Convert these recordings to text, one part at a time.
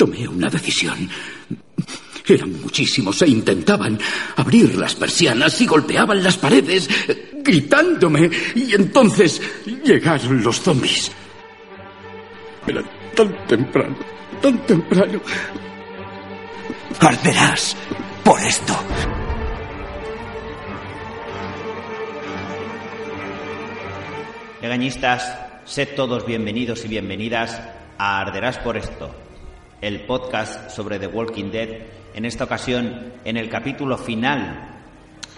tomé una decisión. Eran muchísimos e intentaban abrir las persianas y golpeaban las paredes, gritándome. Y entonces llegaron los zombies. Era tan temprano, tan temprano. Arderás por esto. Legañistas, sed todos bienvenidos y bienvenidas a Arderás por esto, el podcast sobre The Walking Dead, en esta ocasión en el capítulo final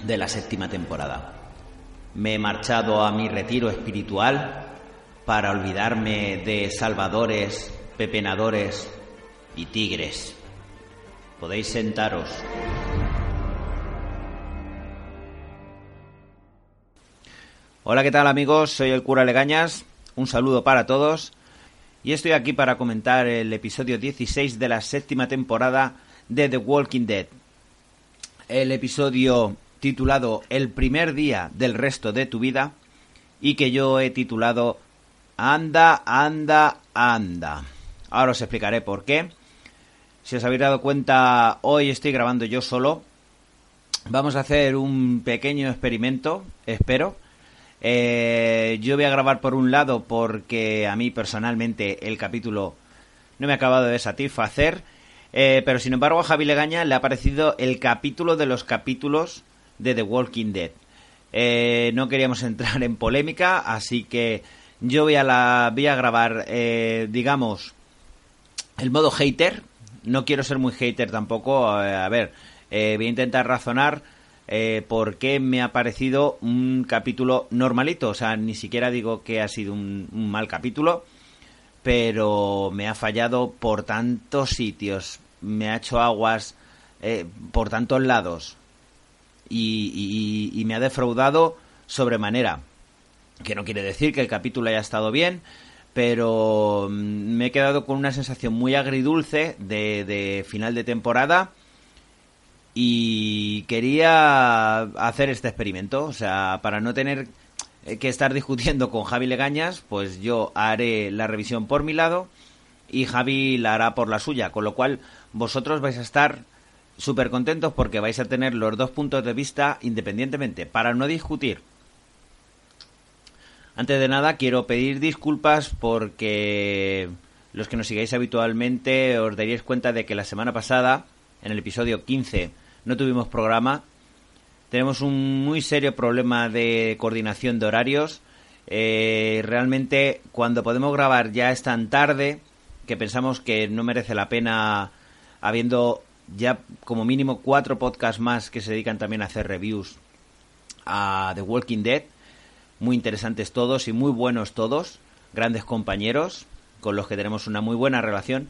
de la séptima temporada. Me he marchado a mi retiro espiritual para olvidarme de salvadores, pepenadores y tigres. Podéis sentaros. Hola, ¿qué tal amigos? Soy el cura Legañas. Un saludo para todos. Y estoy aquí para comentar el episodio 16 de la séptima temporada de The Walking Dead. El episodio titulado El primer día del resto de tu vida y que yo he titulado Anda, anda, anda. Ahora os explicaré por qué. Si os habéis dado cuenta, hoy estoy grabando yo solo. Vamos a hacer un pequeño experimento, espero. Eh, yo voy a grabar por un lado porque a mí personalmente el capítulo no me ha acabado de satisfacer. Eh, pero sin embargo a Javi Legaña le ha parecido el capítulo de los capítulos de The Walking Dead. Eh, no queríamos entrar en polémica, así que yo voy a, la, voy a grabar, digamos, el modo hater, no quiero ser muy hater tampoco. Eh, a ver, eh, voy a intentar razonar eh, por qué me ha parecido un capítulo normalito. O sea, ni siquiera digo que ha sido un, mal capítulo, pero me ha fallado por tantos sitios. Me ha hecho aguas por tantos lados. y me ha defraudado sobremanera. Que no quiere decir que el capítulo haya estado bien, pero mm, me he quedado con una sensación muy agridulce de, final de temporada y quería hacer este experimento, o sea, para no tener que estar discutiendo con Javi Legañas, pues yo haré la revisión por mi lado y Javi la hará por la suya, con lo cual vosotros vais a estar súper contentos porque vais a tener los dos puntos de vista independientemente, para no discutir. Antes de nada, quiero pedir disculpas porque los que nos sigáis habitualmente os daríais cuenta de que la semana pasada, en el episodio 15, no tuvimos programa. Tenemos un muy serio problema de coordinación de horarios. Eh, realmente, cuando podemos grabar ya es tan tarde que pensamos que no merece la pena, habiendo ya como mínimo cuatro podcasts más que se dedican también a hacer reviews a The Walking Dead muy interesantes todos y muy buenos todos, grandes compañeros con los que tenemos una muy buena relación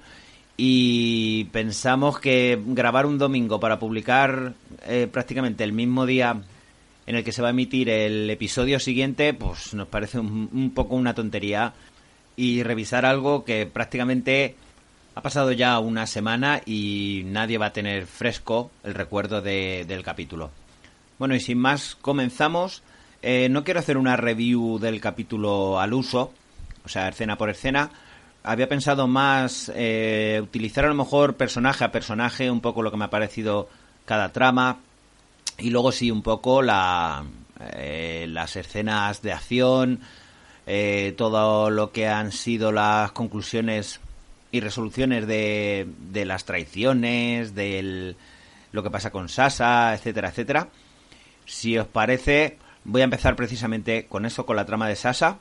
y pensamos que grabar un domingo para publicar eh, prácticamente el mismo día en el que se va a emitir el episodio siguiente, pues nos parece un, poco una tontería y revisar algo que prácticamente ha pasado ya una semana y nadie va a tener fresco el recuerdo del capítulo. Bueno, y sin más, comenzamos. Eh, no quiero hacer una review del capítulo al uso, o sea, escena por escena. Había pensado más eh, utilizar a lo mejor personaje a personaje, un poco lo que me ha parecido cada trama, y luego sí, un poco la, eh, las escenas de acción, todo lo que han sido las conclusiones y resoluciones de, de las traiciones, de lo que pasa con Sasa, etcétera, etcétera. Si os parece, Voy a empezar precisamente con eso, con la trama de Sasa.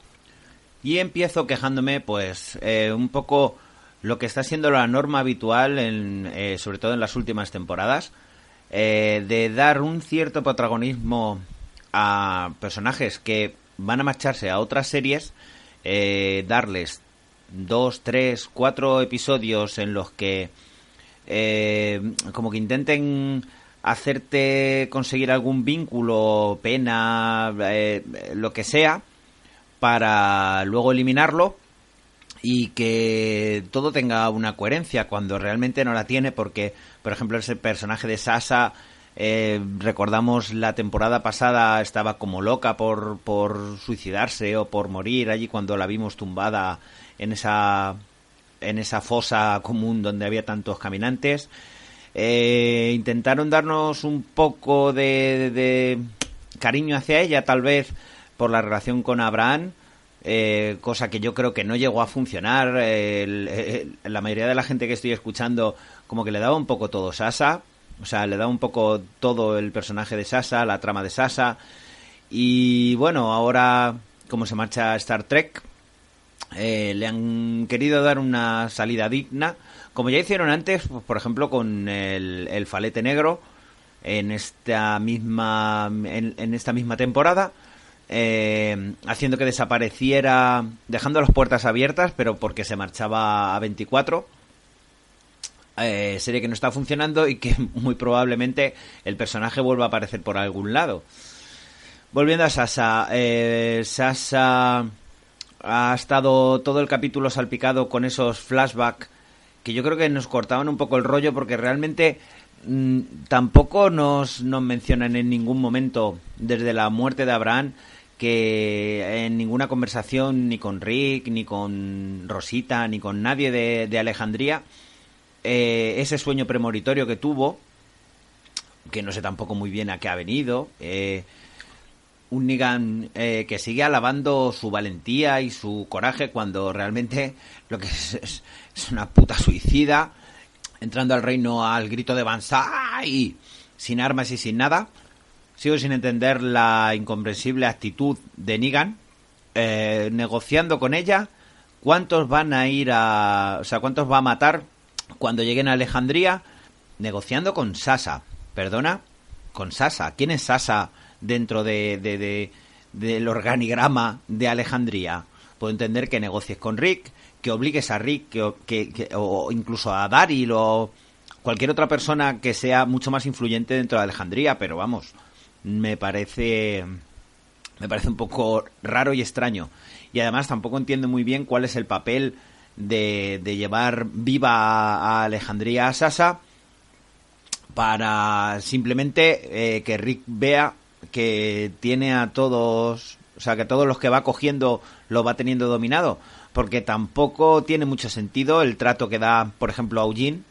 Y empiezo quejándome, pues, eh, un poco lo que está siendo la norma habitual, eh, sobre todo en las últimas temporadas, eh, de dar un cierto protagonismo a personajes que van a marcharse a otras series, darles dos, tres, cuatro episodios en los que como que intenten hacerte conseguir algún vínculo, pena, lo que sea, para luego eliminarlo y que todo tenga una coherencia cuando realmente no la tiene porque, por ejemplo, ese personaje de Sasa, eh, recordamos la temporada pasada estaba como loca por, por suicidarse o por morir allí cuando la vimos tumbada en esa en esa fosa común donde había tantos caminantes. Eh, intentaron darnos un poco de, cariño hacia ella, tal vez por la relación con Abraham, eh, cosa que yo creo que no llegó a funcionar. la mayoría de la gente que estoy escuchando como que le daba un poco todo Sasa, o sea, le daba un poco todo el personaje de Sasa, la trama de Sasa. Y bueno, ahora como se marcha Star Trek, eh, le han querido dar una salida digna, como ya hicieron antes, pues, por ejemplo, con el, Falete Negro en esta misma en, esta misma temporada. Eh, haciendo que desapareciera, dejando las puertas abiertas, pero porque se marchaba a 24. Eh, serie que no está funcionando y que muy probablemente el personaje vuelva a aparecer por algún lado. Volviendo a Sasa, eh, Sasa ha estado todo el capítulo salpicado con esos flashbacks que yo creo que nos cortaban un poco el rollo porque realmente mm, tampoco nos, nos mencionan en ningún momento desde la muerte de Abraham que en ninguna conversación ni con Rick, ni con Rosita, ni con nadie de, Alejandría, eh, ese sueño premonitorio que tuvo, que no sé tampoco muy bien a qué ha venido, eh, un Negan eh, que sigue alabando su valentía y su coraje cuando realmente lo que es, es, una puta suicida, entrando al reino al grito de Banzai, sin armas y sin nada. Sigo sin entender la incomprensible actitud de Negan, eh, negociando con ella cuántos van a ir a... O sea, cuántos va a matar cuando lleguen a Alejandría, negociando con Sasa. Perdona, con Sasa. ¿Quién es Sasa? dentro de, del organigrama de Alejandría. Puedo entender que negocies con Rick, que obligues a Rick, que, o incluso a Daryl o cualquier otra persona que sea mucho más influyente dentro de Alejandría, pero vamos, me parece me parece un poco raro y extraño. Y además tampoco entiendo muy bien cuál es el papel de, de llevar viva a Alejandría a Sasa para simplemente eh, que Rick vea que tiene a todos, o sea, que todos los que va cogiendo lo va teniendo dominado, porque tampoco tiene mucho sentido el trato que da, por ejemplo, a Eugene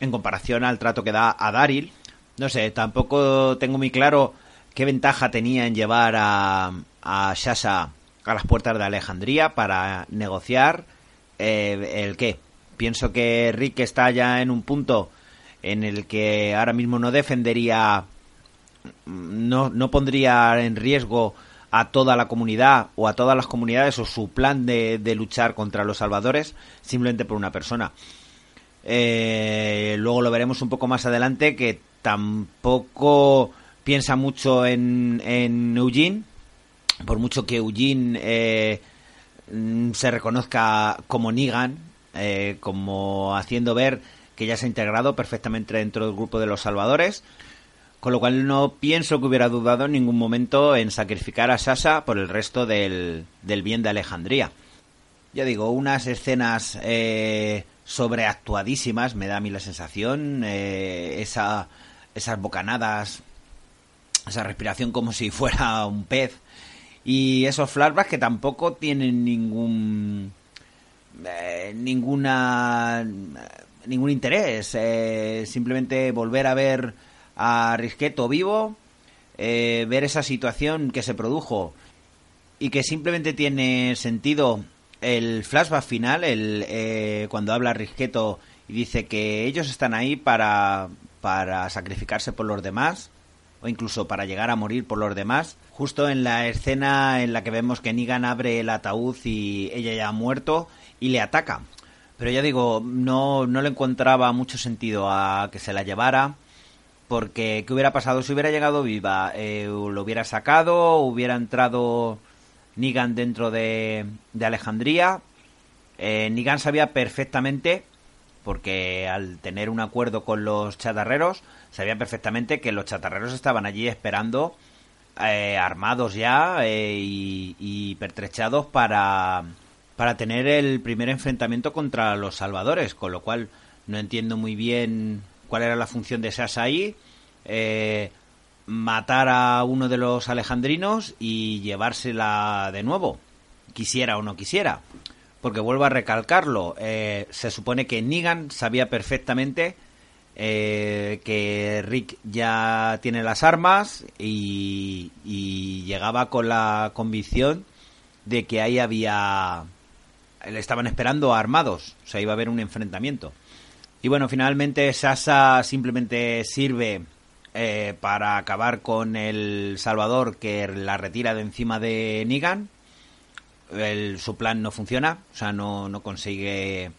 en comparación al trato que da a Daryl. No sé, tampoco tengo muy claro qué ventaja tenía en llevar a, a Shasha a las puertas de Alejandría para negociar eh, el qué. Pienso que Rick está ya en un punto en el que ahora mismo no defendería no, no pondría en riesgo a toda la comunidad o a todas las comunidades o su plan de, luchar contra los salvadores simplemente por una persona. Eh, luego lo veremos un poco más adelante que tampoco piensa mucho en, en Eugene, por mucho que Eugene eh, se reconozca como Negan, eh, como haciendo ver que ya se ha integrado perfectamente dentro del grupo de los salvadores. Con lo cual no pienso que hubiera dudado en ningún momento en sacrificar a Sasa por el resto del, bien de Alejandría. Ya digo, unas escenas eh, sobreactuadísimas, me da a mí la sensación, eh, esa, esas bocanadas, esa respiración como si fuera un pez, y esos flashbacks que tampoco tienen ningún... Eh, ninguna ningún interés simplemente volver a ver a Risqueto vivo, eh, ver esa situación que se produjo y que simplemente tiene sentido el flashback final, el, eh, cuando habla Risqueto y dice que ellos están ahí para, para sacrificarse por los demás incluso para llegar a morir por los demás. Justo en la escena en la que vemos que Negan abre el ataúd y ella ya ha muerto y le ataca. Pero ya digo, no, no le encontraba mucho sentido a que se la llevara porque, ¿qué hubiera pasado si hubiera llegado viva? Eh, ¿Lo hubiera sacado? ¿Hubiera entrado Nigan dentro de, Alejandría? Eh, Nigan sabía perfectamente, porque al tener un acuerdo con los chatarreros, sabía perfectamente que los chatarreros estaban allí esperando, eh, armados ya y, y, pertrechados para, para tener el primer enfrentamiento contra los salvadores, con lo cual no entiendo muy bien cuál era la función de Sasa ahí, eh, matar a uno de los alejandrinos y llevársela de nuevo, quisiera o no quisiera. Porque vuelvo a recalcarlo, eh, se supone que Negan sabía perfectamente eh, que Rick ya tiene las armas y, llegaba con la convicción de que ahí había... Le estaban esperando armados, o sea, iba a haber un enfrentamiento. Y bueno, finalmente Sasa simplemente sirve eh, para acabar con el Salvador que la retira de encima de Negan. El, su plan no funciona, o sea, no, no consigue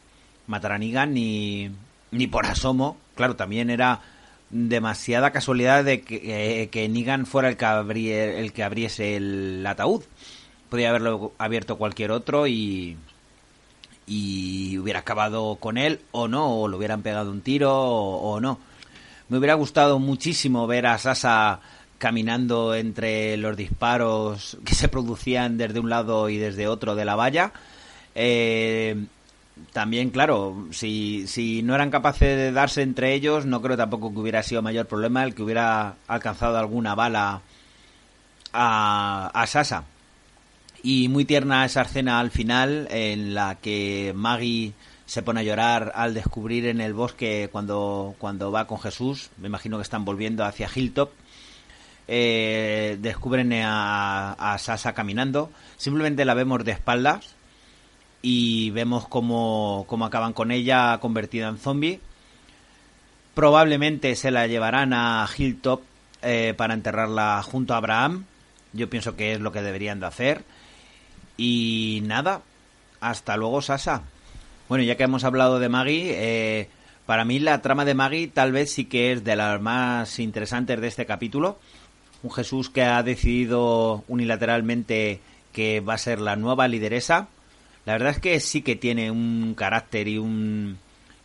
matar a Negan ni, ni por asomo. Claro, también era demasiada casualidad de que, eh, que Negan fuera el que, el que abriese el ataúd. Podría haberlo abierto cualquier otro y, y hubiera acabado con él o no, o le hubieran pegado un tiro o, o no. Me hubiera gustado muchísimo ver a Sasa caminando entre los disparos que se producían desde un lado y desde otro de la valla. Eh, también, claro, si, si no eran capaces de darse entre ellos, no creo tampoco que hubiera sido mayor problema el que hubiera alcanzado alguna bala a, a Sasa. Y muy tierna esa escena al final en la que Maggie se pone a llorar al descubrir en el bosque cuando, cuando va con Jesús, me imagino que están volviendo hacia Hilltop, eh, descubren a, a, Sasa caminando, simplemente la vemos de espaldas y vemos cómo, cómo acaban con ella convertida en zombie. Probablemente se la llevarán a Hilltop eh, para enterrarla junto a Abraham. Yo pienso que es lo que deberían de hacer. Y nada, hasta luego Sasa. Bueno, ya que hemos hablado de Maggie, eh, para mí la trama de Maggie tal vez sí que es de las más interesantes de este capítulo. Un Jesús que ha decidido unilateralmente que va a ser la nueva lideresa. La verdad es que sí que tiene un carácter y un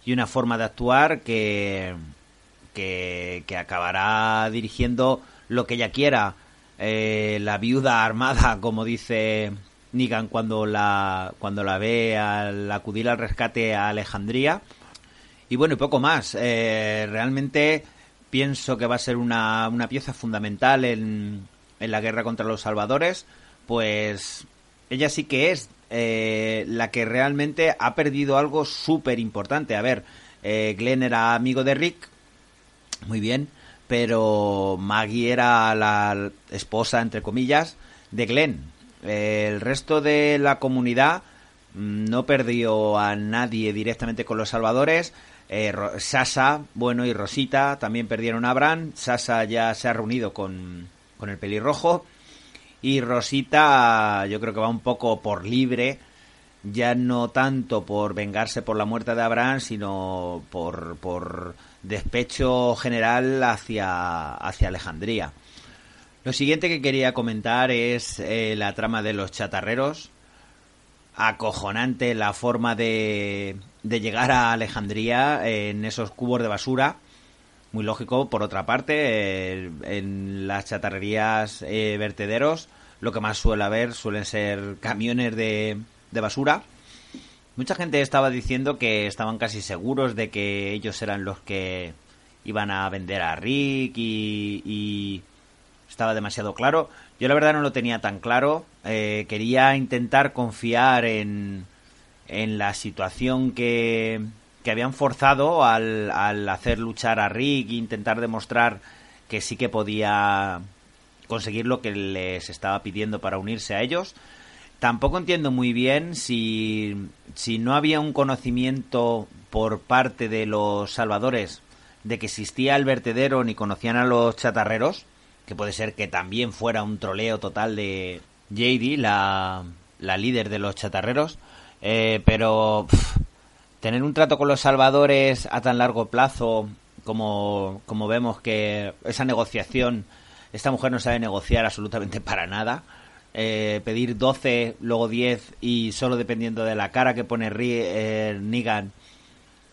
y una forma de actuar que que, acabará dirigiendo lo que ella quiera. Eh, la viuda armada, como dice Negan cuando la, cuando la ve al acudir al rescate a Alejandría. Y bueno, y poco más. Eh, realmente pienso que va a ser una, una pieza fundamental en, en, la guerra contra los salvadores, pues ella sí que es eh, la que realmente ha perdido algo súper importante. A ver, eh, Glenn era amigo de Rick, muy bien, pero Maggie era la esposa, entre comillas, de Glenn el resto de la comunidad mm, no perdió a nadie directamente con los salvadores. Eh, Sasa, bueno, y Rosita también perdieron a Abraham. Sasa ya se ha reunido con, con el pelirrojo. Y Rosita, yo creo que va un poco por libre, ya no tanto por vengarse por la muerte de Abraham, sino por, por despecho general hacia, hacia Alejandría. Lo siguiente que quería comentar es eh, la trama de los chatarreros. Acojonante la forma de, de llegar a Alejandría en esos cubos de basura. Muy lógico, por otra parte, en las chatarrerías eh, vertederos lo que más suele haber suelen ser camiones de, de basura. Mucha gente estaba diciendo que estaban casi seguros de que ellos eran los que iban a vender a Rick y, y estaba demasiado claro. Yo la verdad no lo tenía tan claro. Eh, quería intentar confiar en, en la situación que, que habían forzado al, al, hacer luchar a Rick e intentar demostrar que sí que podía conseguir lo que les estaba pidiendo para unirse a ellos. Tampoco entiendo muy bien si, si no había un conocimiento por parte de los salvadores de que existía el vertedero ni conocían a los chatarreros que puede ser que también fuera un troleo total de JD, la, la líder de los chatarreros, eh, pero tener un trato con los salvadores a tan largo plazo como, como vemos que esa negociación, esta mujer no sabe negociar absolutamente para nada. Eh, pedir 12, luego 10 y solo dependiendo de la cara que pone eh,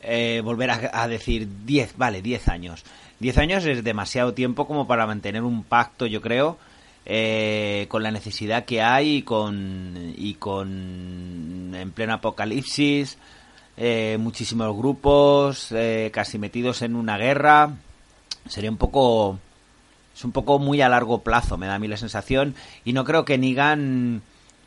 eh, volver a, a, decir 10, vale, 10 años. Diez años es demasiado tiempo como para mantener un pacto, yo creo, eh, con la necesidad que hay y con, y con en pleno apocalipsis, eh, muchísimos grupos eh, casi metidos en una guerra. Sería un poco... Es un poco muy a largo plazo, me da a mí la sensación. Y no creo que Nigan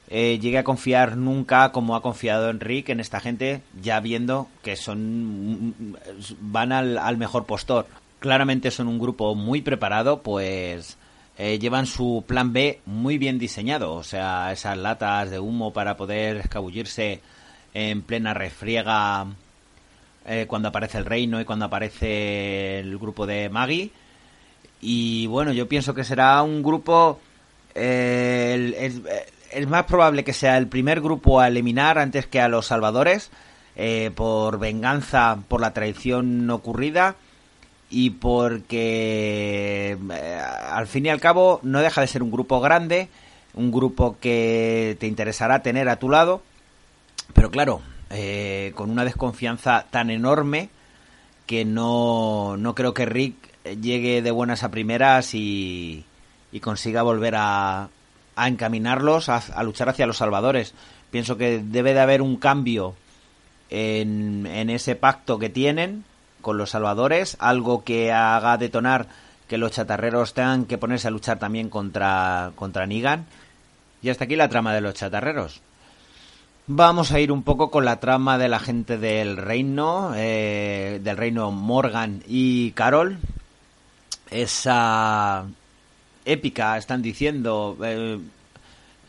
eh, llegue a confiar nunca como ha confiado Enrique en esta gente, ya viendo que son van al, mejor postor. Claramente son un grupo muy preparado, pues eh, llevan su plan B muy bien diseñado, o sea, esas latas de humo para poder escabullirse en plena refriega eh, cuando aparece el reino y cuando aparece el grupo de Maggie. Y bueno, yo pienso que será un grupo... Eh, es más probable que sea el primer grupo a eliminar antes que a los salvadores, eh, por venganza por la traición ocurrida y porque al fin y al cabo no deja de ser un grupo grande, un grupo que te interesará tener a tu lado, pero claro, eh, con una desconfianza tan enorme que no, no creo que Rick llegue de buenas a primeras y, consiga volver a, a encaminarlos a, luchar hacia los salvadores. Pienso que debe de haber un cambio en, en ese pacto que tienen con los salvadores, algo que haga detonar que los chatarreros tengan que ponerse a luchar también contra, contra Negan. Y hasta aquí la trama de los chatarreros. Vamos a ir un poco con la trama de la gente del reino, eh, del reino Morgan y Carol. Esa épica, están diciendo. Eh,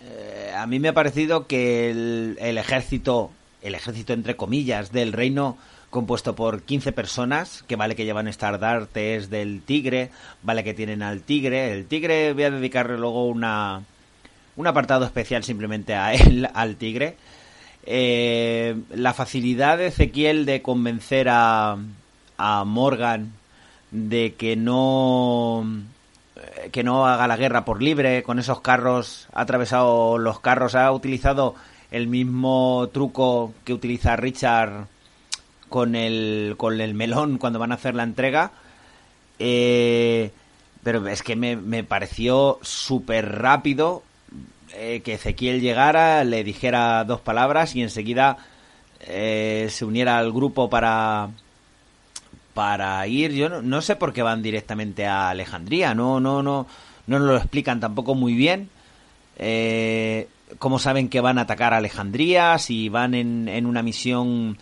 eh, a mí me ha parecido que el, el, ejército, el ejército entre comillas, del reino compuesto por 15 personas, que vale que llevan estandartes del tigre, vale que tienen al tigre. El tigre voy a dedicarle luego una, un apartado especial simplemente a él, al tigre eh, la facilidad de Ezequiel de convencer a, a Morgan de que no que no haga la guerra por libre con esos carros ha atravesado los carros ha utilizado el mismo truco que utiliza Richard con el con el melón cuando van a hacer la entrega eh, pero es que me, me pareció súper rápido eh, que Ezequiel llegara, le dijera dos palabras y enseguida eh, se uniera al grupo para para ir. Yo no, sé por qué van directamente a Alejandría, no, no, no, no nos lo explican tampoco muy bien. Eh, cómo saben que van a atacar a Alejandría, si van en, en una misión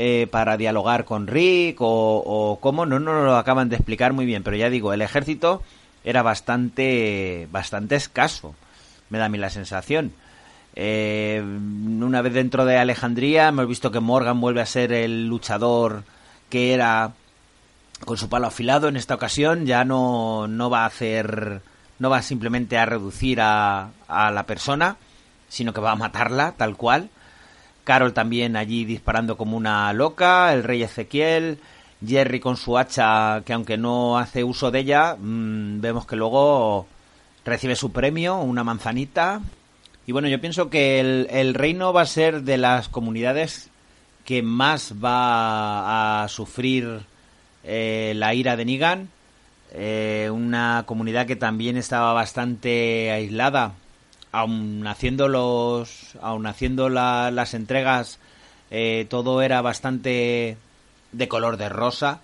eh, para dialogar con Rick o, o cómo, no nos lo acaban de explicar muy bien, pero ya digo, el ejército era bastante, bastante escaso me da a mí la sensación. Eh, una vez dentro de Alejandría hemos visto que Morgan vuelve a ser el luchador que era con su palo afilado en esta ocasión ya no, no va a hacer no va simplemente a reducir a, a la persona sino que va a matarla tal cual Carol también allí disparando como una loca el rey Ezequiel Jerry con su hacha que aunque no hace uso de ella mmm, vemos que luego recibe su premio, una manzanita. Y bueno, yo pienso que el, reino va a ser de las comunidades que más va a sufrir eh, la ira de Nigan. Eh, una comunidad que también estaba bastante aislada, aun haciendo los, aun haciendo las entregas, eh, todo era bastante de color de rosa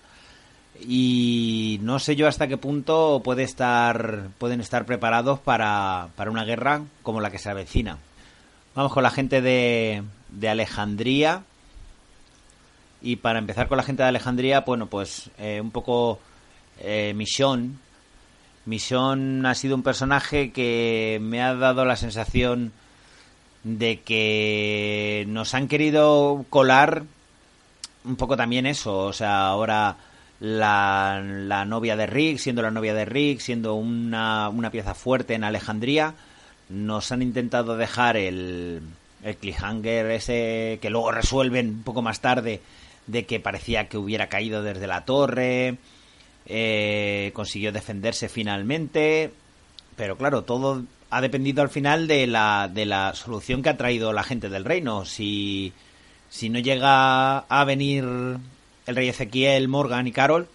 y no sé yo hasta qué punto puede estar, pueden estar preparados para, para una guerra como la que se avecina. Vamos con la gente de, de Alejandría. Y para empezar con la gente de Alejandría, bueno, pues eh, un poco eh. Misión ha sido un personaje que me ha dado la sensación de que nos han querido colar un poco también eso. O sea, ahora la, la, novia de Rick, siendo la novia de Rick, siendo una, una pieza fuerte en Alejandría. Nos han intentado dejar el, el cliffhanger ese que luego resuelven un poco más tarde de que parecía que hubiera caído desde la torre, eh, consiguió defenderse finalmente, pero claro, todo ha dependido al final de la, de la solución que ha traído la gente del reino. Si, si no llega a venir el rey Ezequiel, Morgan y Carol,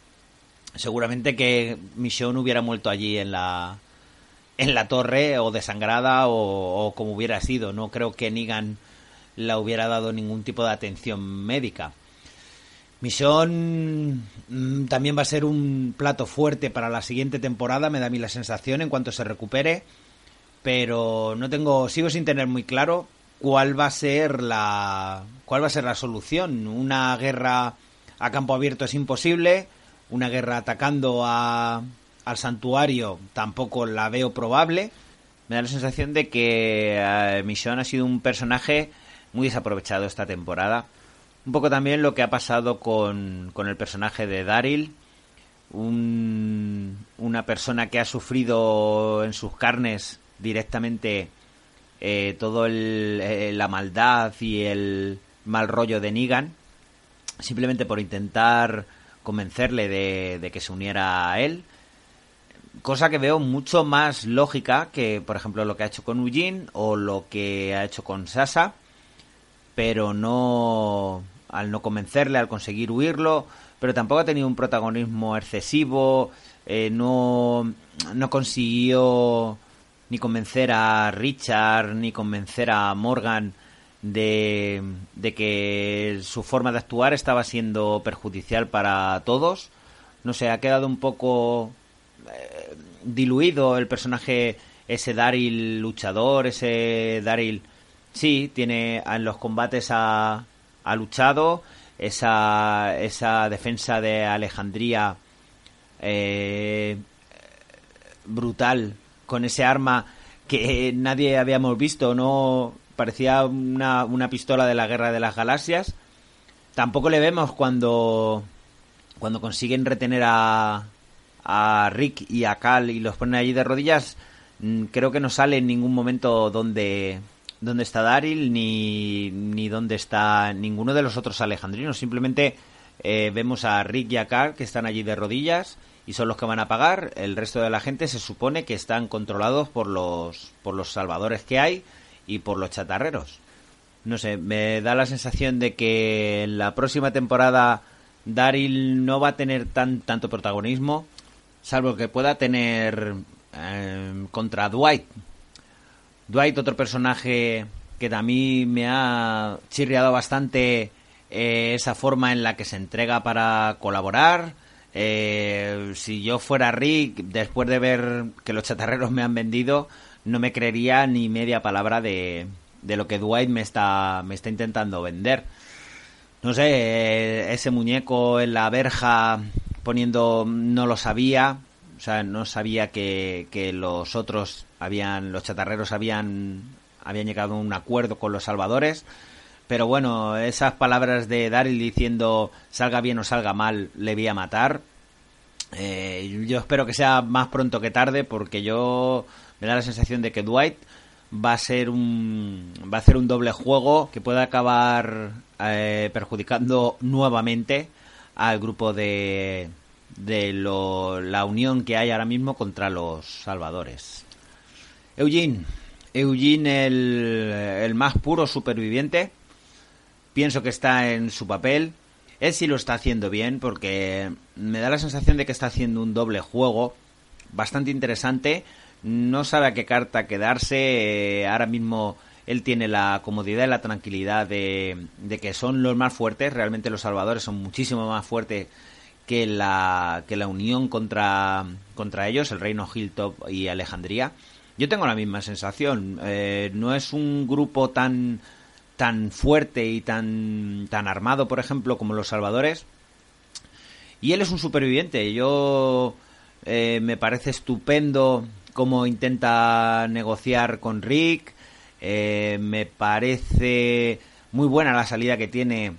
seguramente que Michonne hubiera muerto allí en la en la torre o desangrada o, como hubiera sido. No creo que Negan la hubiera dado ningún tipo de atención médica. Michonne mm, también va a ser un plato fuerte para la siguiente temporada, me da a mí la sensación, en cuanto se recupere, pero no tengo, sigo sin tener muy claro cuál va a ser la, cuál va a ser la solución. Una guerra a campo abierto es imposible, una guerra atacando a, al santuario tampoco la veo probable. Me da la sensación de que eh, ha sido un personaje muy desaprovechado esta temporada. Un poco también lo que ha pasado con, con el personaje de Daryl, un, una persona que ha sufrido en sus carnes directamente eh, todo eh, la maldad y el mal rollo de Negan, simplemente por intentar convencerle de, de que se uniera a él. Cosa que veo mucho más lógica que, por ejemplo, lo que ha hecho con Eugene o lo que ha hecho con Sasa, pero no al no convencerle, al conseguir huirlo, pero tampoco ha tenido un protagonismo excesivo, eh, no, no consiguió ni convencer a Richard, ni convencer a Morgan de, de que su forma de actuar estaba siendo perjudicial para todos. No sé, ha quedado un poco eh, diluido el personaje, ese Daryl luchador, ese Daryl... Sí, tiene en los combates ha, ha luchado, esa, esa defensa de Alejandría eh, brutal con ese arma que nadie habíamos visto, no parecía una, una pistola de la guerra de las galaxias. Tampoco le vemos cuando cuando consiguen retener a, a Rick y a Cal y los ponen allí de rodillas, mm, creo que no sale en ningún momento donde, donde está Daryl ni, ni dónde está ninguno de los otros alejandrinos. Simplemente eh, vemos a Rick y a Cal que están allí de rodillas y son los que van a pagar. El resto de la gente se supone que están controlados por los, por los salvadores que hay y por los chatarreros. No sé, me da la sensación de que en la próxima temporada Daryl no va a tener tan, tanto protagonismo salvo que pueda tener eh, contra Dwight. Dwight, otro personaje que mí me ha chirriado bastante eh, esa forma en la que se entrega para colaborar. Eh, si yo fuera Rick, después de ver que los chatarreros me han vendido, no me creería ni media palabra de, de lo que Dwight me está, me está intentando vender. No sé, ese muñeco en la verja poniendo no lo sabía, o sea, no sabía que, que los otros habían, los chatarreros habían, habían llegado a un acuerdo con los salvadores. Pero bueno, esas palabras de Daryl diciendo salga bien o salga mal, le voy a matar. Eh, yo espero que sea más pronto que tarde porque yo me da la sensación de que Dwight va a ser un va a hacer un doble juego que puede acabar eh, perjudicando nuevamente al grupo de, de lo, la unión que hay ahora mismo contra los salvadores. Eugene, Eugene el, el más puro superviviente, pienso que está en su papel. Él sí lo está haciendo bien porque me da la sensación de que está haciendo un doble juego bastante interesante. No sabe a qué carta quedarse. Eh, ahora mismo él tiene la comodidad y la tranquilidad de, que son los más fuertes, realmente los salvadores son muchísimo más fuertes que la, que la unión contra, contra ellos, el reino Hilltop y Alejandría. Yo tengo la misma sensación, eh, no es un grupo tan tan fuerte y tan tan armado, por ejemplo, como los salvadores. Y él es un superviviente. Yo eh, me parece estupendo cómo intenta negociar con Rick, eh, me parece muy buena la salida que tiene.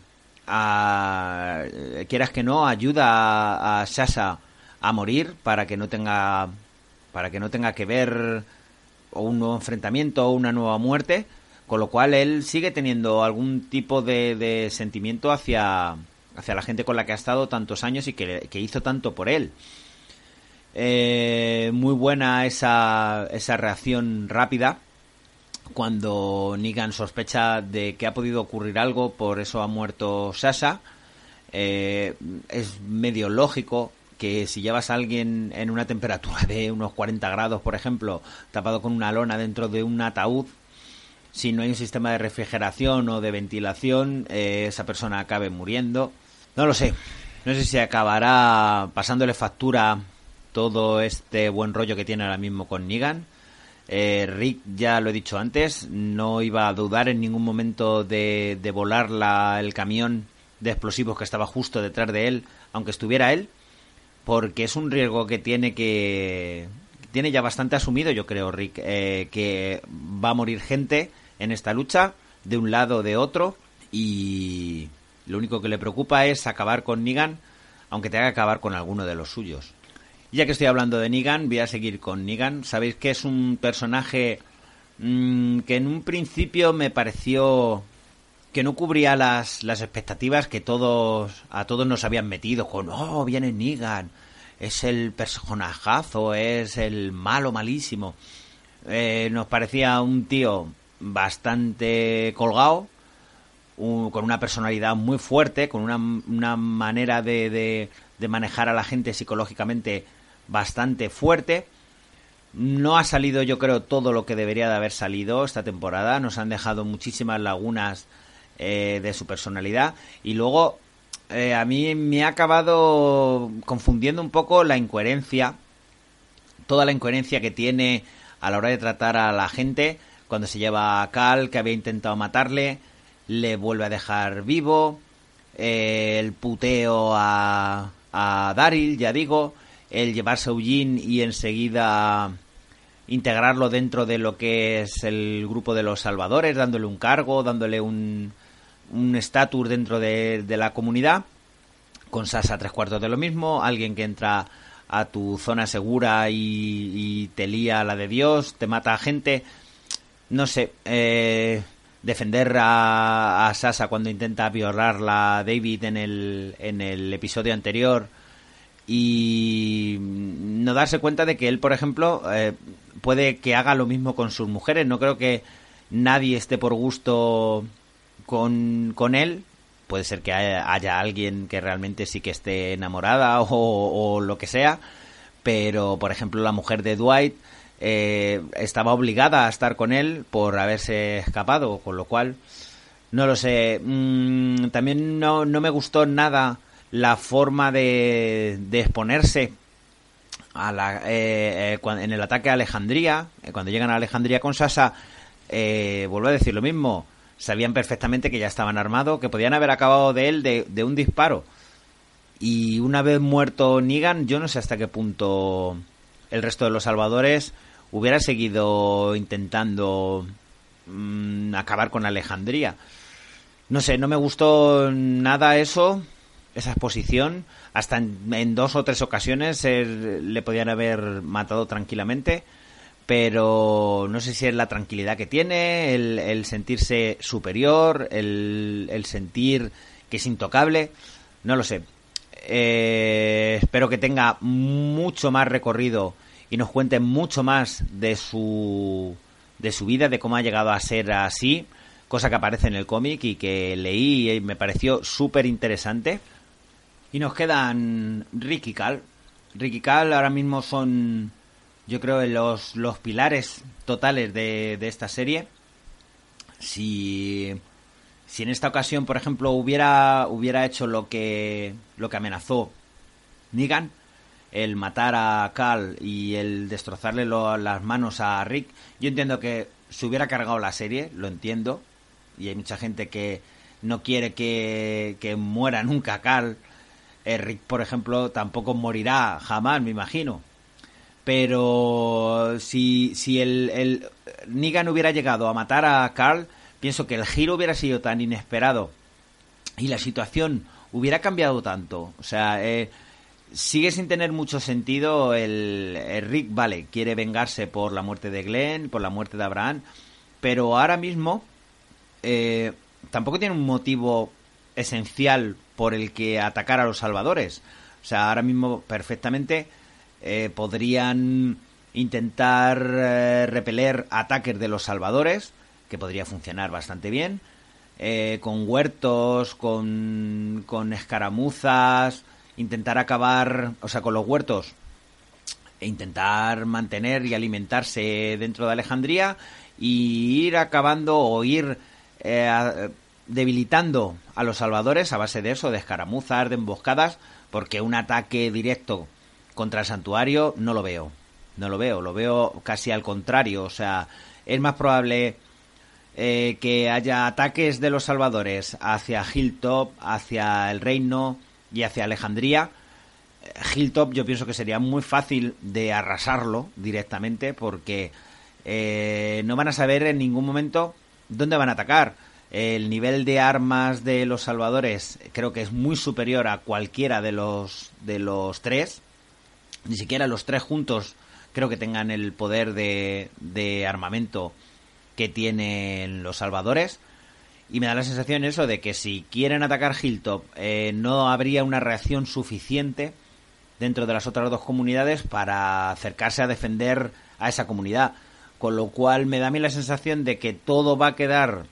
A, quieras que no, ayuda a, Sasha a morir para que no tenga para que no tenga que ver un nuevo enfrentamiento o una nueva muerte, con lo cual él sigue teniendo algún tipo de, sentimiento hacia, hacia la gente con la que ha estado tantos años y que, hizo tanto por él. Eh, muy buena esa, esa reacción rápida cuando Negan sospecha de que ha podido ocurrir algo, por eso ha muerto Sasha. Eh, es medio lógico que si llevas a alguien en una temperatura de unos 40 grados, por ejemplo, tapado con una lona dentro de un ataúd, si no hay un sistema de refrigeración o de ventilación, eh, esa persona acabe muriendo. No lo sé. No sé si acabará pasándole factura todo este buen rollo que tiene ahora mismo con Negan Eh, Rick, ya lo he dicho antes, no iba a dudar en ningún momento de, volar la, el camión de explosivos que estaba justo detrás de él, aunque estuviera él, porque es un riesgo que tiene que tiene ya bastante asumido, yo creo, Rick, eh, que va a morir gente en esta lucha, de un lado o de otro, y lo único que le preocupa es acabar con Negan, aunque tenga que acabar con alguno de los suyos. Ya que estoy hablando de Negan, voy a seguir con Negan. Sabéis que es un personaje mmm, que en un principio me pareció que no cubría las, las expectativas que todos a todos nos habían metido. Con oh viene Negan. Es el personajazo es el malo malísimo eh, nos parecía un tío bastante colgado con una personalidad muy fuerte con una, una manera de, de, de manejar a la gente psicológicamente bastante fuerte. No ha salido yo creo todo lo que debería de haber salido esta temporada. Nos han dejado muchísimas lagunas eh, de su personalidad. Y luego, eh, a mí me ha acabado confundiendo un poco la incoherencia, toda la incoherencia que tiene a la hora de tratar a la gente, cuando se lleva a Cal, que había intentado matarle, le vuelve a dejar vivo, eh, el puteo a, a Daryl, ya digo, el llevarse a Eugene y enseguida integrarlo dentro de lo que es el grupo de los salvadores, dándole un cargo, dándole un, estatus dentro de, la comunidad. Con Sasa tres cuartos de lo mismo, alguien que entra a tu zona segura y, y te lía la de Dios, te mata a gente. No sé, eh, defender a, a, Sasa cuando intenta violarla a David en el, en el episodio anterior y no darse cuenta de que él, por ejemplo, eh, puede que haga lo mismo con sus mujeres. No creo que nadie esté por gusto con, con él. Puede ser que haya, haya, alguien que realmente sí que esté enamorada o, o, lo que sea. Pero, por ejemplo, la mujer de Dwight eh, estaba obligada a estar con él por haberse escapado, con lo cual, no lo sé. Mm, también no, no me gustó nada la forma de, de exponerse a la, eh, eh, en el ataque a Alejandría, eh, cuando llegan a Alejandría con Sasa, vuelvo a decir lo mismo, sabían perfectamente que ya estaban armados, que podían haber acabado de él de, un disparo. Y una vez muerto Negan, yo no sé hasta qué punto el resto de los salvadores hubiera seguido intentando mmm, acabar con Alejandría. No sé, no me gustó nada eso, esa exposición. Hasta en, dos o tres ocasiones le podían haber matado tranquilamente pero no sé si es la tranquilidad que tiene, el, sentirse superior, el, el, sentir que es intocable, no lo sé. Eh, espero que tenga mucho más recorrido y nos cuente mucho más de su de su vida, de cómo ha llegado a ser así, cosa que aparece en el cómic y que leí y me pareció súper interesante. Y nos quedan Rick y Cal. Rick y Cal ahora mismo son yo creo, los, los pilares totales de, de esta serie. Si, si en esta ocasión, por ejemplo, hubiera, hubiera hecho lo que, lo que amenazó Negan, el matar a Cal y el destrozarle las manos a Rick, yo entiendo que se hubiera cargado la serie, lo entiendo, y hay mucha gente que no quiere que, que muera nunca Cal. Eh, Rick, por ejemplo, tampoco morirá jamás, me imagino pero si, si el, el Negan hubiera llegado a matar a Carl, pienso que el giro hubiera sido tan inesperado y la situación hubiera cambiado tanto. O sea, eh, sigue sin tener mucho sentido el, el, Rick, vale, quiere vengarse por la muerte de Glenn, por la muerte de Abraham, pero ahora mismo eh, tampoco tiene un motivo esencial por el que atacar a los salvadores. O sea, ahora mismo perfectamente eh, podrían intentar eh, repeler ataques de los salvadores, que podría funcionar bastante bien, eh, con huertos, con, con escaramuzas, intentar acabar, o sea, con los huertos, e intentar mantener y alimentarse dentro de Alejandría y ir acabando o ir debilitando a los salvadores a base de eso, de escaramuzas, de emboscadas, porque un ataque directo contra el santuario no lo veo. No lo veo, lo veo casi al contrario. O sea, es más probable eh, que haya ataques de los salvadores hacia Hilltop, hacia el Reino y hacia Alejandría. Hilltop yo pienso que sería muy fácil de arrasarlo directamente porque eh, no van a saber en ningún momento dónde van a atacar. El nivel de armas de los salvadores creo que es muy superior a cualquiera de los de los tres. Ni siquiera los tres juntos creo que tengan el poder de, de armamento que tienen los salvadores. Y me da la sensación eso de que si quieren atacar Hilltop eh, no habría una reacción suficiente dentro de las otras dos comunidades para acercarse a defender a esa comunidad. Con lo cual me da a mí la sensación de que todo va a quedar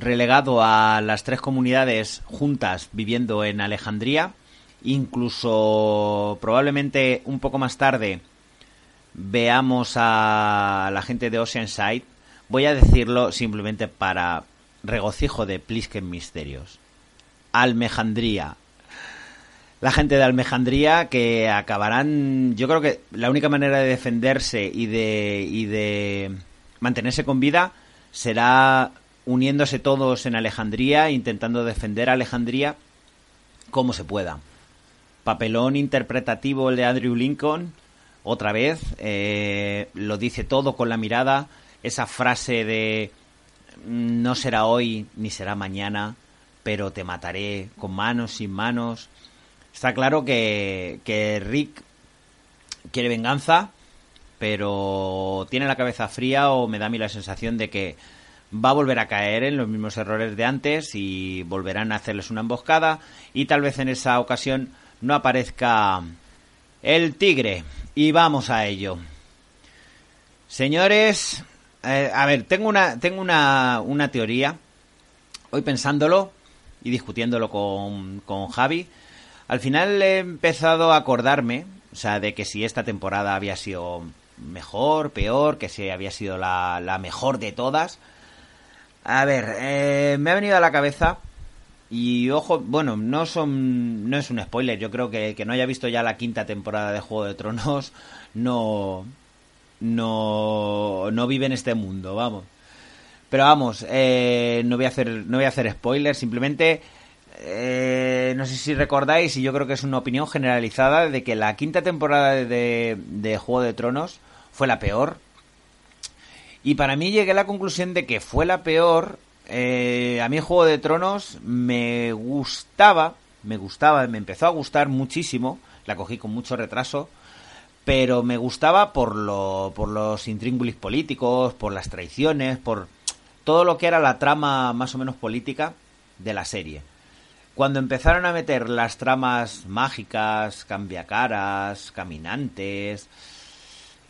relegado a las tres comunidades juntas viviendo en Alejandría. Incluso probablemente un poco más tarde veamos a la gente de Oceanside. Voy a decirlo simplemente para regocijo de Plisken Misterios. Almejandría. La gente de Almejandría que acabarán, yo creo que la única manera de defenderse y de, y de mantenerse con vida será uniéndose todos en Alejandría, intentando defender a Alejandría como se pueda. Papelón interpretativo el de Andrew Lincoln, otra vez, eh, lo dice todo con la mirada, esa frase de no será hoy ni será mañana, pero te mataré con manos, sin manos. Está claro que, que Rick quiere venganza, pero tiene la cabeza fría o me da a mí la sensación de que va a volver a caer en los mismos errores de antes y volverán a hacerles una emboscada y tal vez en esa ocasión no aparezca el tigre. Y vamos a ello. Señores, eh, a ver, tengo una, tengo una, una teoría. Hoy pensándolo y discutiéndolo con, con Javi, al final he empezado a acordarme, o sea, de que si esta temporada había sido mejor, peor, que si había sido la, la mejor de todas. A ver, eh, me ha venido a la cabeza y ojo, bueno, no son no es un spoiler, yo creo que que no haya visto ya la quinta temporada de Juego de Tronos no no no vive en este mundo, vamos. Pero vamos, eh, no voy a hacer no voy a hacer spoilers, simplemente eh, no sé si recordáis y yo creo que es una opinión generalizada de que la quinta temporada de, de Juego de Tronos fue la peor. Y para mí llegué a la conclusión de que fue la peor eh, a mí Juego de Tronos me gustaba, me gustaba, me empezó a gustar muchísimo, la cogí con mucho retraso, pero me gustaba por, lo, por los intríngulis políticos, por las traiciones, por todo lo que era la trama más o menos política de la serie. Cuando empezaron a meter las tramas mágicas, cambiacaras, caminantes,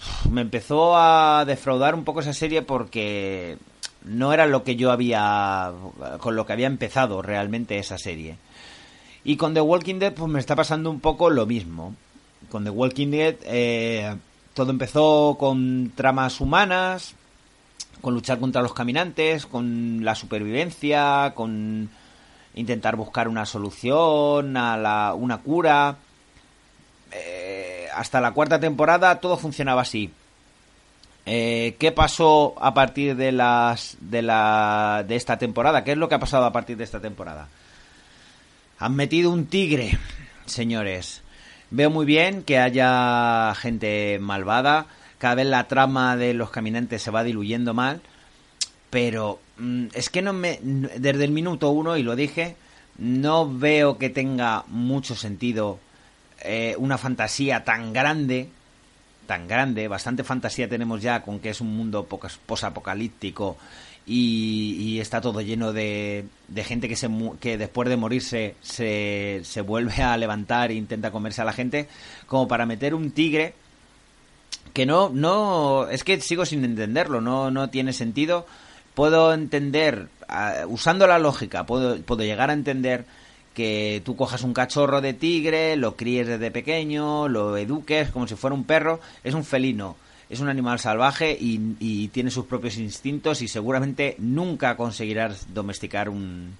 me empezó a defraudar un poco esa serie porque no era lo que yo había con lo que había empezado realmente esa serie. Y con The Walking Dead pues me está pasando un poco lo mismo. Con The Walking Dead eh, todo empezó con tramas humanas, con luchar contra los caminantes, con la supervivencia, con intentar buscar una solución, a la, una cura. Eh, hasta la cuarta temporada todo funcionaba así. Eh, ¿Qué pasó a partir de las de la de esta temporada? ¿Qué es lo que ha pasado a partir de esta temporada? Han metido un tigre, señores. Veo muy bien que haya gente malvada. Cada vez la trama de los caminantes se va diluyendo mal. Pero mm, es que no me. Desde el minuto uno, y lo dije, no veo que tenga mucho sentido eh, una fantasía tan grande tan grande, bastante fantasía tenemos ya con que es un mundo posapocalíptico y, y está todo lleno de, de gente que, se, que después de morirse se, se vuelve a levantar e intenta comerse a la gente, como para meter un tigre que no, no, es que sigo sin entenderlo, no, no tiene sentido. Puedo entender, uh, usando la lógica, puedo, puedo llegar a entender que tú cojas un cachorro de tigre, lo críes desde pequeño, lo eduques como si fuera un perro, es un felino, es un animal salvaje y, tiene sus propios instintos y seguramente nunca conseguirás domesticar un,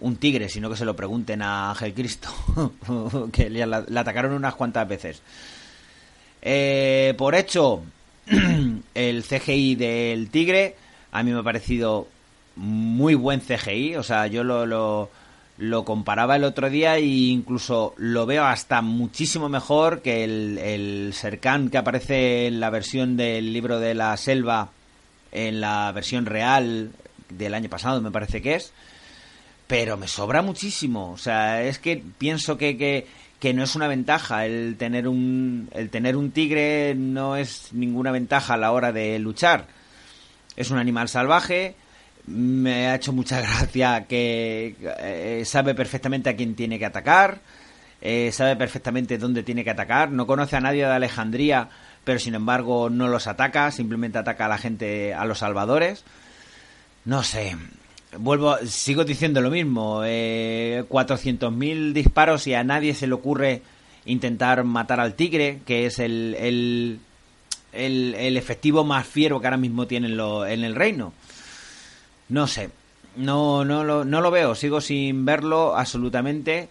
un tigre, sino que se lo pregunten a Ángel Cristo, que le, atacaron unas cuantas veces. Eh, por hecho, el CGI del tigre a mí me ha parecido muy buen CGI. O sea, yo lo, lo, lo comparaba el otro día e incluso lo veo hasta muchísimo mejor que el, el Serkan que aparece en la versión del libro de la selva, en la versión real del año pasado, me parece que es. Pero me sobra muchísimo. O sea, es que pienso que, que, que no es una ventaja. El tener un, el tener un tigre no es ninguna ventaja a la hora de luchar. Es un animal salvaje. Me ha hecho mucha gracia que eh, sabe perfectamente a quién tiene que atacar. Eh, sabe perfectamente dónde tiene que atacar. No conoce a nadie de Alejandría, pero sin embargo no los ataca. Simplemente ataca a la gente, a los salvadores. No sé vuelvo, sigo diciendo lo mismo. Eh, 400.000 disparos y a nadie se le ocurre intentar matar al tigre, que es el, el, el, efectivo más fiero que ahora mismo tiene en, el reino. No sé, no, no, lo, no lo veo, sigo sin verlo absolutamente.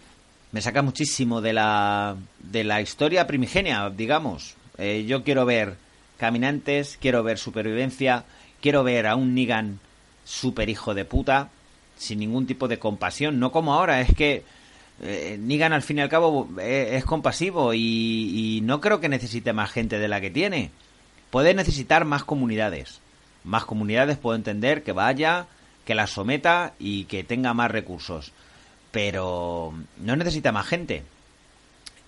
Me saca muchísimo de la, de la historia primigenia, digamos. Eh, yo quiero ver caminantes, quiero ver supervivencia, quiero ver a un Nigan super hijo de puta, sin ningún tipo de compasión. No como ahora, es que eh, Nigan al fin y al cabo eh, es, compasivo y, no creo que necesite más gente de la que tiene. Puede necesitar más comunidades. Más comunidades puedo entender que vaya, que la someta y que tenga más recursos. Pero no necesita más gente.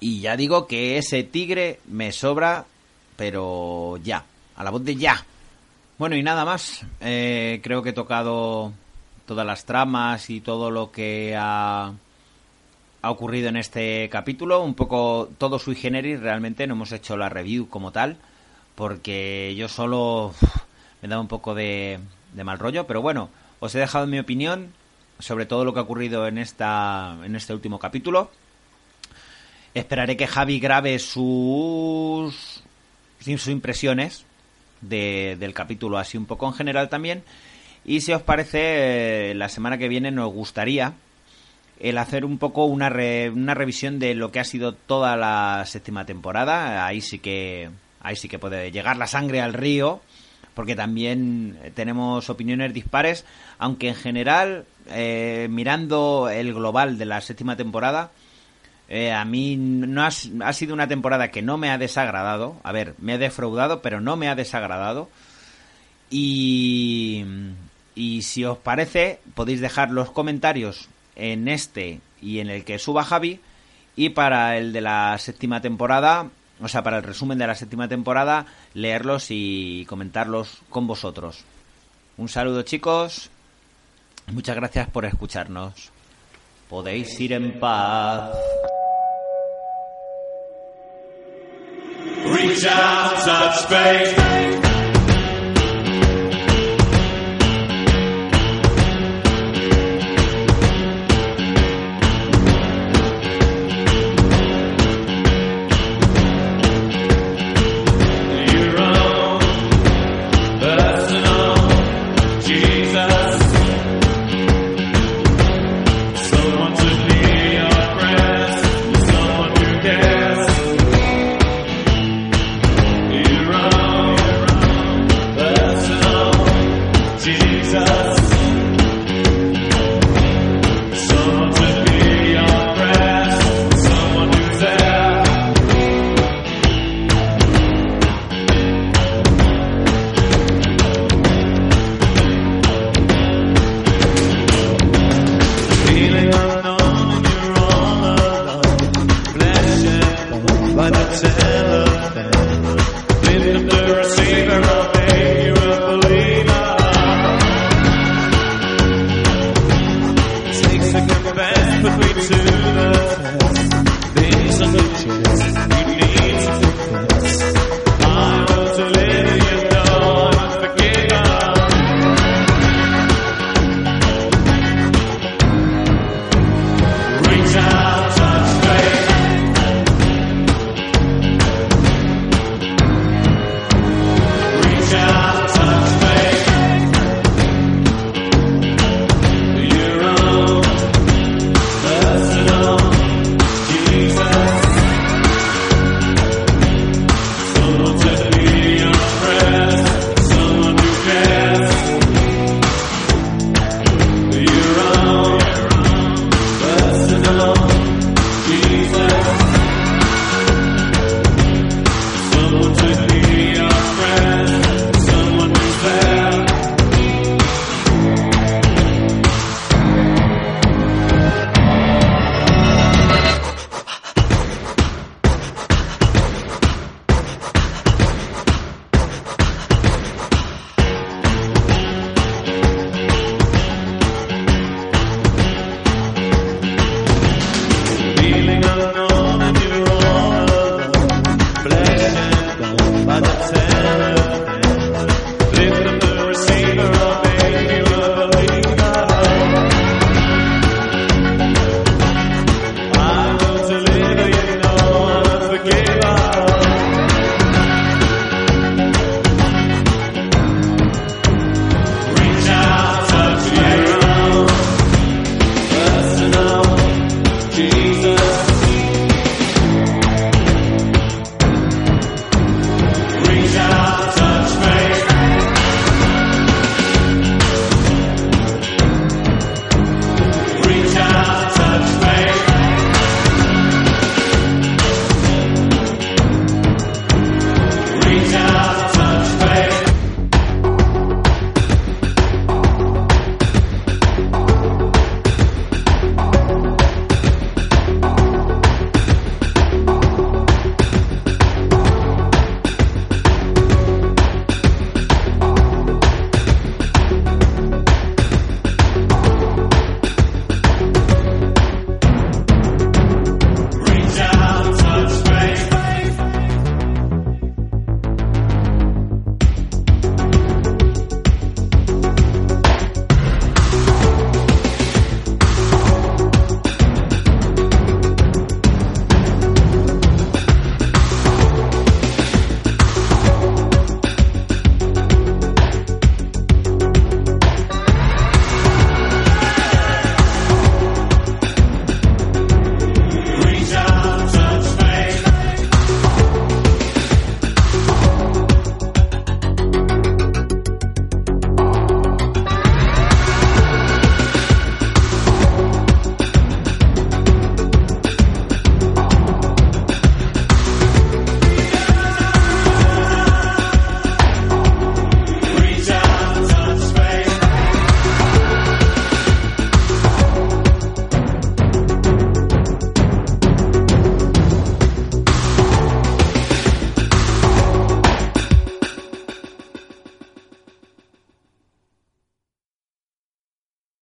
Y ya digo que ese tigre me sobra, pero ya, a la voz de ya. Bueno, y nada más. Eh, creo que he tocado todas las tramas y todo lo que ha, ha ocurrido en este capítulo. Un poco todo sui generis, realmente no hemos hecho la review como tal, porque yo solo me da un poco de, de mal rollo. Pero bueno, os he dejado mi opinión sobre todo lo que ha ocurrido en, esta, en este último capítulo. Esperaré que Javi grabe sus, sus impresiones del capítulo, así un poco en general también. Y si os parece, eh, la semana que viene nos gustaría el hacer un poco una, una revisión de lo que ha sido toda la séptima temporada. Ahí sí que ahí sí que puede llegar la sangre al río, porque también tenemos opiniones dispares, aunque en general, eh, mirando el global de la séptima temporada, eh, a mí no ha, sido una temporada que no me ha desagradado. A ver, me ha defraudado, pero no me ha desagradado. Y, y si os parece, podéis dejar los comentarios en este y en el que suba Javi. Y para el de la séptima temporada, o sea, para el resumen de la séptima temporada, leerlos y comentarlos con vosotros. Un saludo chicos. Muchas gracias por escucharnos. Podéis ir en paz.